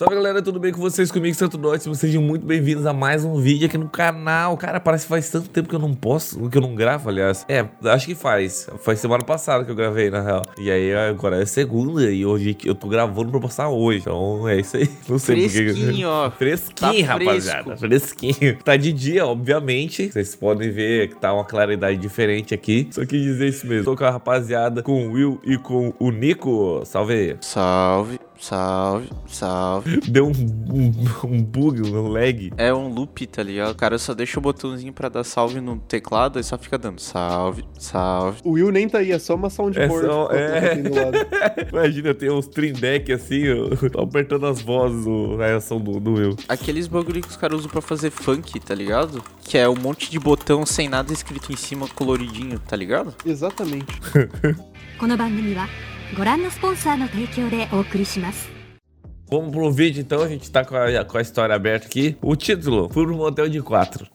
Salve galera, tudo bem com vocês? Comigo, Santo Ótimo. Sejam muito bem-vindos a mais um vídeo aqui no canal. Cara, parece que faz tanto tempo que eu não posto, que eu não gravo, aliás. É, acho que faz. Faz semana passada que eu gravei, na real. E aí agora é segunda e hoje eu tô gravando pra postar hoje. Então é isso aí. Não sei Fresquinho, ó. Fresquinho, Tá rapaziada. Fresquinho. Tá de dia, obviamente. Vocês podem ver que tá uma claridade diferente aqui. Só quis dizer isso mesmo. Tô com a rapaziada, com o Will e com o Nico. Salve aí. Salve, salve, salve. Deu um, um, um bug, um lag. É um loop, tá ligado? O cara só deixa o botãozinho pra dar salve no teclado e só fica dando salve, salve. O Will nem tá aí, é só uma soundboard. É só- eu é. do. Imagina, tem uns trindeck assim, ó, tô apertando as vozes, o- a reação do, do Will. Aqueles bagulho que os caras usam pra fazer funk, tá ligado? Que é um monte de botão sem nada escrito em cima, coloridinho, tá ligado? Exatamente. この番組はご覧のスポンサーの提供でお送りします Vamos pro vídeo então, a gente tá com a, com a história aberta aqui. O título, fui pro motel de quatro.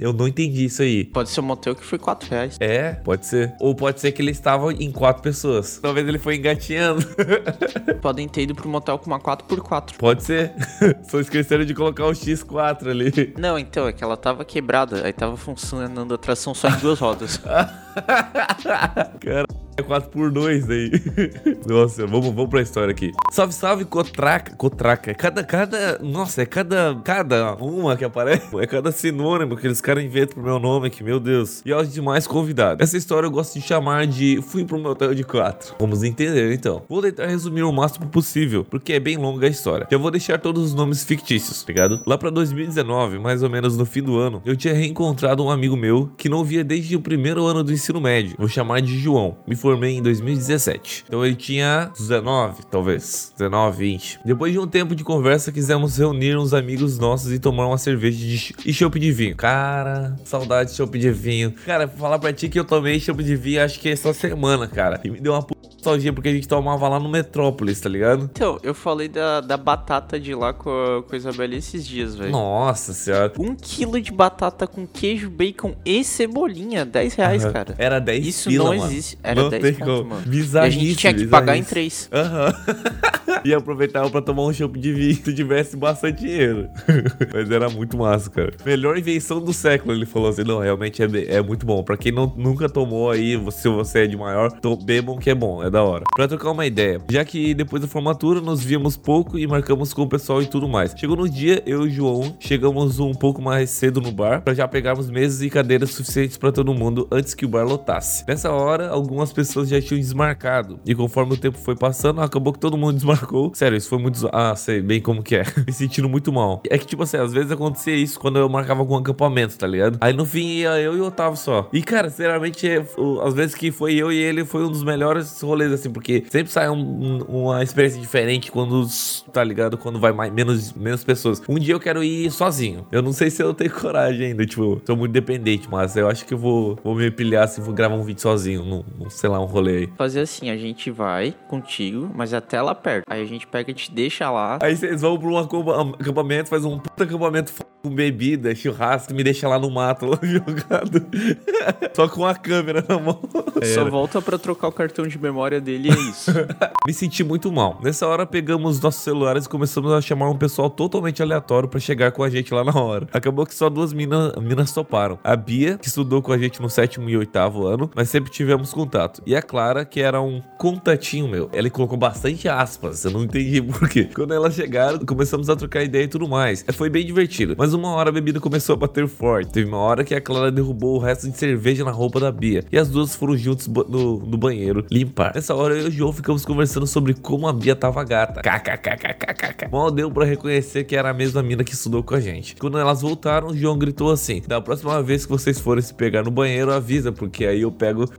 Eu não entendi isso aí. Pode ser um motel que foi 4 reais. É, pode ser. Ou pode ser que ele estava em quatro pessoas. Talvez ele foi engatinhando. Podem ter ido pro motel com uma 4x4. pode ser. Só esqueceram de colocar o X4 ali. Não, então, é que ela tava quebrada, aí tava funcionando a tração só em duas rodas. Cara, é 4 por 2 aí. Nossa, vamos, vamos pra história aqui. Salve, salve, Cotraca. Cotraca. É cada, cada. Nossa, é cada. Cada uma que aparece. É cada sinônimo que eles caras inventam pro meu nome aqui, meu Deus. E aos demais convidados. Essa história eu gosto de chamar de Fui pro motel de 4. Vamos entender então. Vou tentar resumir o máximo possível, porque é bem longa a história. Eu vou deixar todos os nomes fictícios, tá ligado? Lá pra 2019, mais ou menos no fim do ano, eu tinha reencontrado um amigo meu que não via desde o primeiro ano do ensino médio. Vou chamar de João. Me formei em 2017. Então ele tinha 19, talvez. 19, 20. Depois de um tempo de conversa, quisemos reunir uns amigos nossos e tomar uma cerveja de e chopp de vinho. Cara, saudade de chopp de vinho. Cara, vou falar pra ti que eu tomei chopp de vinho acho que essa semana, cara. E me deu uma nostalgia porque a gente tomava lá no Metrópolis, tá ligado? Então, eu falei da, da batata de lá com a, com a Isabela esses dias, velho. Nossa senhora. Um quilo de batata com queijo, bacon e cebolinha, 10 reais, cara. Era 10 Isso pila, não mano. existe. Era não 10 tem conto, mano. E a gente tinha que pagar em bizarrice. 3. Aham. e aproveitava pra tomar um chopp de vinho se tivesse bastante dinheiro. Mas era muito massa, cara. Melhor invenção do século, ele falou assim. Não, realmente é, é muito bom. Pra quem não, nunca tomou aí, se você é de maior, to- bebam que é bom, é da hora. Pra trocar uma ideia, já que depois da formatura nos víamos pouco e marcamos com o pessoal e tudo mais. Chegou no dia, eu e o João chegamos um pouco mais cedo no bar pra já pegarmos mesas e cadeiras suficientes pra todo mundo antes que o bar lotasse. Nessa hora, algumas pessoas já tinham desmarcado e conforme o tempo foi passando, acabou que todo mundo desmarcou. Sério, isso foi muito. Ah, sei bem como que é. Me sentindo muito mal. É que, tipo assim, às vezes acontecia isso quando eu marcava algum acampamento, tá ligado? Aí no fim ia eu e o Otávio só. E, cara, sinceramente, é, às vezes que foi eu e ele foi um dos melhores rolês, assim, porque sempre sai um- um- uma experiência diferente quando, tá ligado? Quando vai mais, menos, menos pessoas. Um dia eu quero ir sozinho. Eu não sei se eu tenho coragem ainda, tipo, sou muito dependente, mas eu acho que eu vou, vou me pilhar assim, vou gravar um vídeo sozinho, num, sei lá, um rolê aí. Fazer assim, a gente vai contigo, mas até lá perto. Aí a gente pega e te deixa lá. Aí vocês vão pra um acampa- acampamento, faz um puta acampamento f- com bebida, churrasco, me deixa lá no mato, lá jogado. Só com a câmera na mão. Só volta pra trocar o cartão de memória dele e é isso. Me senti muito mal. Nessa hora, pegamos nossos celulares e começamos a chamar um pessoal totalmente aleatório pra chegar com a gente lá na hora. Acabou que só duas minas minas toparam. A Bia, que estudou com a gente no sétimo e oitavo ano, mas sempre tivemos contato. E a Clara, que era um contatinho meu. Ela colocou bastante aspas, eu não entendi por quê. Quando elas chegaram, começamos a trocar ideia e tudo mais. É, Foi bem divertido. Mas uma hora a bebida começou a bater forte. Teve uma hora que a Clara derrubou o resto de cerveja na roupa da Bia. E as duas foram juntos ba- no, no banheiro limpar. Nessa hora eu e o João ficamos conversando sobre como a Bia tava gata. KKKKKK. Mal deu pra reconhecer que era a mesma mina que estudou com a gente. Quando elas voltaram, o João gritou assim: Da próxima vez que vocês forem se pegar no banheiro, avisa, porque aí eu pego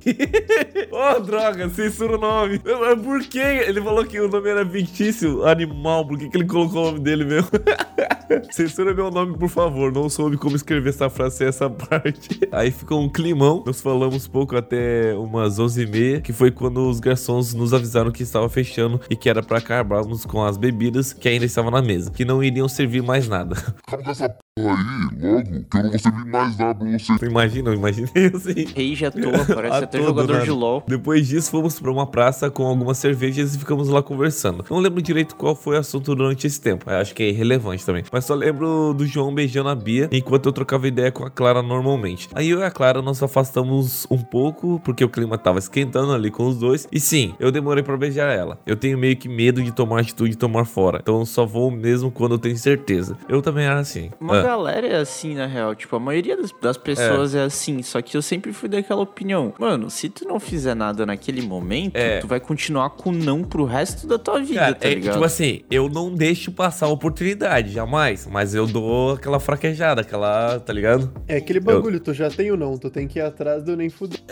oh, droga, censura o nome. Mas por que? Ele falou que o nome era fictício, animal. Por que, que ele colocou o nome dele mesmo? censura meu nome, por favor. Não soube como escrever essa frase sem essa parte. Aí ficou um climão. Nós falamos pouco até umas 11h30, que foi quando os garçons nos avisaram que estava fechando e que era pra acabarmos com as bebidas que ainda estavam na mesa, que não iriam servir mais nada. aí, logo, que eu não vou servir mais nada pra você. Tu imagina, eu imaginei assim. Rage à toa, parece À até toa, do jogador nada. de LOL. Depois disso, fomos pra uma praça com algumas cervejas e ficamos lá conversando. Não lembro direito qual foi o assunto durante esse tempo. Eu acho que é irrelevante também. Mas só lembro do João beijando a Bia enquanto eu trocava ideia com a Clara normalmente. Aí eu e a Clara nos afastamos um pouco porque o clima tava esquentando ali com os dois. E sim, eu demorei pra beijar ela. Eu tenho meio que medo de tomar atitude e tomar fora. Então eu só vou mesmo quando eu tenho certeza. Eu também era assim. Uma Ah. galera é assim, na real. Tipo, a maioria das, das pessoas é. assim. Só que eu sempre fui daquela opinião. Mano, se tu não fizer nada naquele momento, É. tu vai continuar com não pro resto da tua vida, Cara, tá é, ligado? tipo assim, eu não deixo passar a oportunidade, jamais. Mas eu dou aquela fraquejada, aquela, tá ligado? É aquele bagulho, tu já tem o não, tu tem que ir atrás do nem fuder.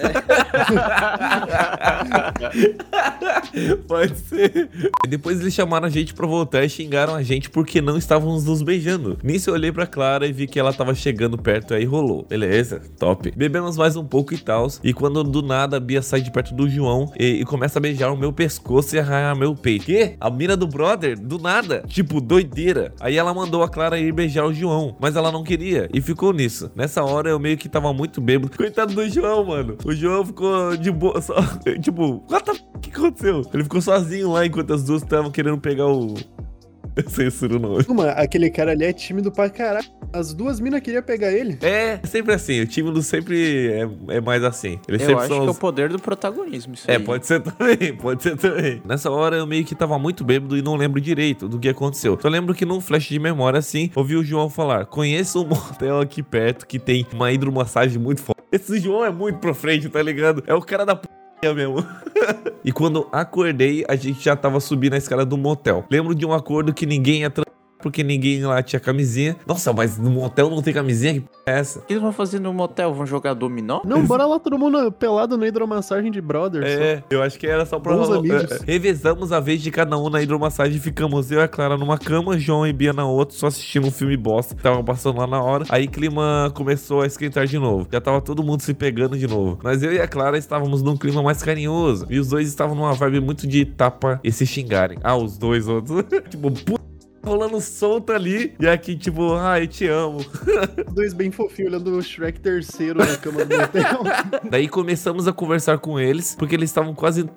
Pode ser. E Depois eles chamaram a gente pra voltar e xingaram a gente porque não estávamos nos beijando. Nisso eu olhei pra Clara e vi que ela tava chegando perto, aí rolou. Beleza, top. Bebemos mais um pouco e tal. E quando do nada a Bia sai de perto do João e, e começa a beijar o meu pescoço e arranhar meu peito. Quê? A mina do brother? Do nada. Tipo, doideira. Aí ela mandou a Clara ir beijar o João, mas ela não queria e ficou nisso. Nessa hora eu meio que tava muito bêbado. Coitado do João, mano. O João ficou de boa, só, tipo, what the f... o que aconteceu? Ele ficou sozinho lá enquanto as duas estavam querendo pegar o. Eu censuro o nome. Mano, aquele cara ali é tímido pra caralho. As duas minas queriam pegar ele. É, sempre assim. O time do sempre é, é mais assim. Eles Eu sempre acho que é o os... poder do protagonismo, isso É, aí. pode ser também, pode ser também. Nessa hora eu meio que tava muito bêbado e não lembro direito do que aconteceu. Só lembro que num flash de memória assim, ouvi o João falar: Conheço um motel aqui perto que tem uma hidromassagem muito forte. Esse João é muito pra frente, tá ligado? É o cara da p mesmo. e quando acordei, a gente já tava subindo a escada do motel. Lembro de um acordo que ninguém ia. Porque ninguém lá tinha camisinha. Nossa, mas no motel não tem camisinha? Que p é essa? O que eles vão fazer no motel? Vão jogar dominó? Não, bora lá todo mundo pelado na hidromassagem de brothers. É, eu acho que era só pra. Bons amigos. é, revezamos a vez de cada um na hidromassagem e ficamos eu e a Clara numa cama, João e Bia na outra, só assistindo um filme bosta que tava passando lá na hora. Aí o clima começou a esquentar de novo. Já tava todo mundo se pegando de novo. Mas eu e a Clara estávamos num clima mais carinhoso. E os dois estavam numa vibe muito de tapa e se xingarem. Ah, os dois outros. tipo, puta. Rolando solto ali, e aqui, tipo, ah, eu te amo. Dois bem fofinhos olhando o Shrek terceiro na cama do motel. Daí começamos a conversar com eles, porque eles estavam quase.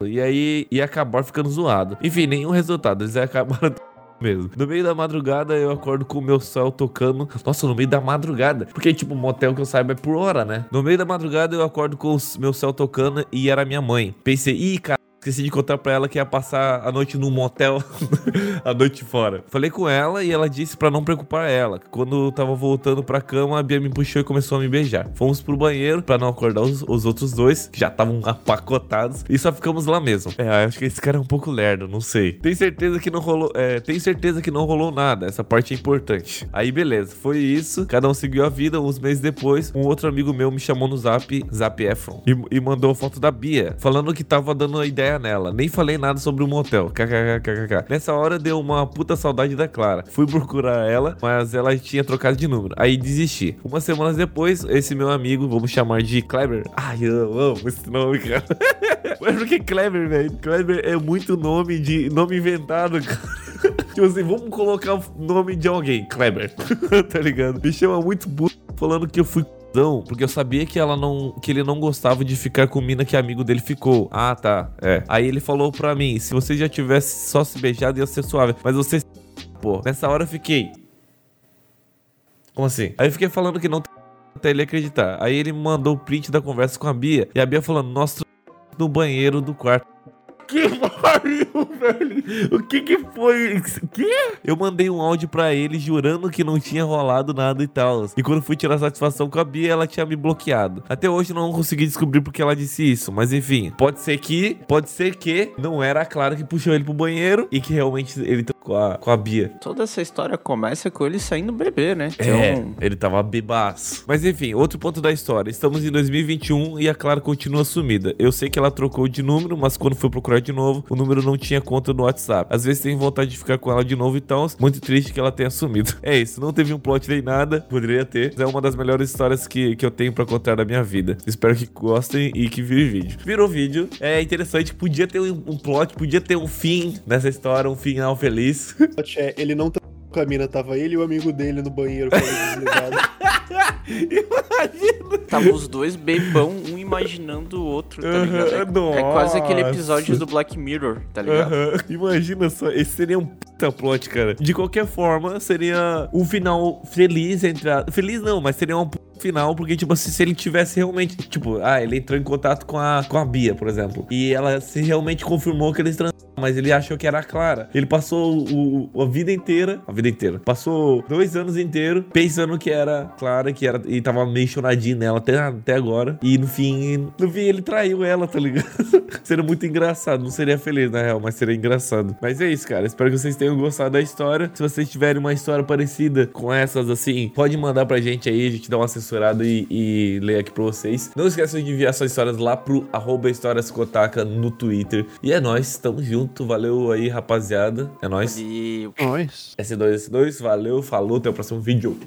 E aí ia acabar ficando zoado. Enfim, nenhum resultado. Eles acabaram mesmo. No meio da madrugada eu acordo com o meu céu tocando. Nossa, no meio da madrugada. Porque, tipo, motel que eu saiba é por hora, né? No meio da madrugada eu acordo com o meu céu tocando e era minha mãe. Pensei, ih, cara. Esqueci de contar pra ela que ia passar a noite num motel, a noite fora. Falei com ela e ela disse pra não preocupar ela. Quando eu tava voltando pra cama, a Bia me puxou e começou a me beijar. Fomos pro banheiro pra não acordar os, os outros dois, que já estavam apacotados, e só ficamos lá mesmo. É, acho que esse cara é um pouco lerdo, não sei. Tem certeza que não rolou, é, tem certeza que não rolou nada. Essa parte é importante. Aí beleza, foi isso. Cada um seguiu a vida. Uns meses depois, um outro amigo meu me chamou no Zap, Zap Efron, e, e mandou foto da Bia, falando que tava dando a ideia nela. Nem falei nada sobre o motel. KKKKK. Nessa hora deu uma puta saudade da Clara. Fui procurar ela, mas ela tinha trocado de número. Aí desisti. Umas semanas depois, esse meu amigo, vamos chamar de Kleber. Ai, eu amo esse nome, cara. Mas por que Kleber, velho? Kleber é muito nome de nome inventado, cara. Tipo assim, vamos colocar o nome de alguém, Kleber. tá ligado? Me chama muito burro falando que eu fui cuzão, porque eu sabia que ela não que ele não gostava de ficar com mina que amigo dele ficou. Ah, tá. É. Aí ele falou pra mim, se você já tivesse só se beijado ia ser suave, mas você pô, nessa hora eu fiquei Como assim? Aí eu fiquei falando que não até ele acreditar. Aí ele mandou o print da conversa com a Bia e a Bia falando: "Nossa, no banheiro do quarto que pariu, velho? O que que foi? Que? Eu mandei um áudio pra ele jurando que não tinha rolado nada e tal. E quando fui tirar satisfação com a Bia, ela tinha me bloqueado. Até hoje não consegui descobrir porque ela disse isso. Mas enfim, pode ser que, pode ser que não era a Clara que puxou ele pro banheiro e que realmente ele com a, com a Bia. Toda essa história começa com ele saindo beber, né? É, Então, ele tava bebaço. Mas enfim, outro ponto da história. Estamos em 2021 e a Clara continua sumida. Eu sei que ela trocou de número, mas quando foi procurar de novo, o número não tinha conta no WhatsApp. Às vezes tem vontade de ficar com ela de novo e tal. Muito triste que ela tenha sumido. É isso, não teve um plot nem nada. Poderia ter. mas É uma das melhores histórias que, que eu tenho pra contar da minha vida. Espero que gostem e que vire vídeo. Virou vídeo. É interessante. Podia ter um, um plot, podia ter um fim nessa história, um final feliz. É, ele não tá com a mina, tava ele e o amigo dele no banheiro desligado. Tava os dois bebão, um imaginando o outro, tá ligado? É, é quase aquele episódio do Black Mirror, tá ligado? Imagina só, esse seria um puta plot, cara. De qualquer forma, seria um final feliz entre a... Feliz não, mas seria um final, porque, tipo se ele tivesse realmente... Tipo, ah, ele entrou em contato com a, com a Bia, por exemplo. E ela se realmente confirmou que eles transaram, mas ele achou que era a Clara. Ele passou o, o- a vida inteira... A vida inteira. Passou dois anos inteiros pensando que era Clara, que era... E tava meio choradinho nela até, até agora. E no fim... No fim, ele traiu ela, tá ligado? seria muito engraçado. Não seria feliz, na real, mas seria engraçado. Mas é isso, cara. Espero que vocês tenham gostado da história. Se vocês tiverem uma história parecida com essas, assim, pode mandar pra gente aí. A gente dá uma assessorada e, e lê aqui pra vocês. Não esqueçam de enviar suas histórias lá pro arroba Histórias Kotaka no Twitter. E é nóis, tamo junto. Valeu aí, rapaziada. É nóis. E Nós. S2, S2, valeu, falou, até o próximo vídeo.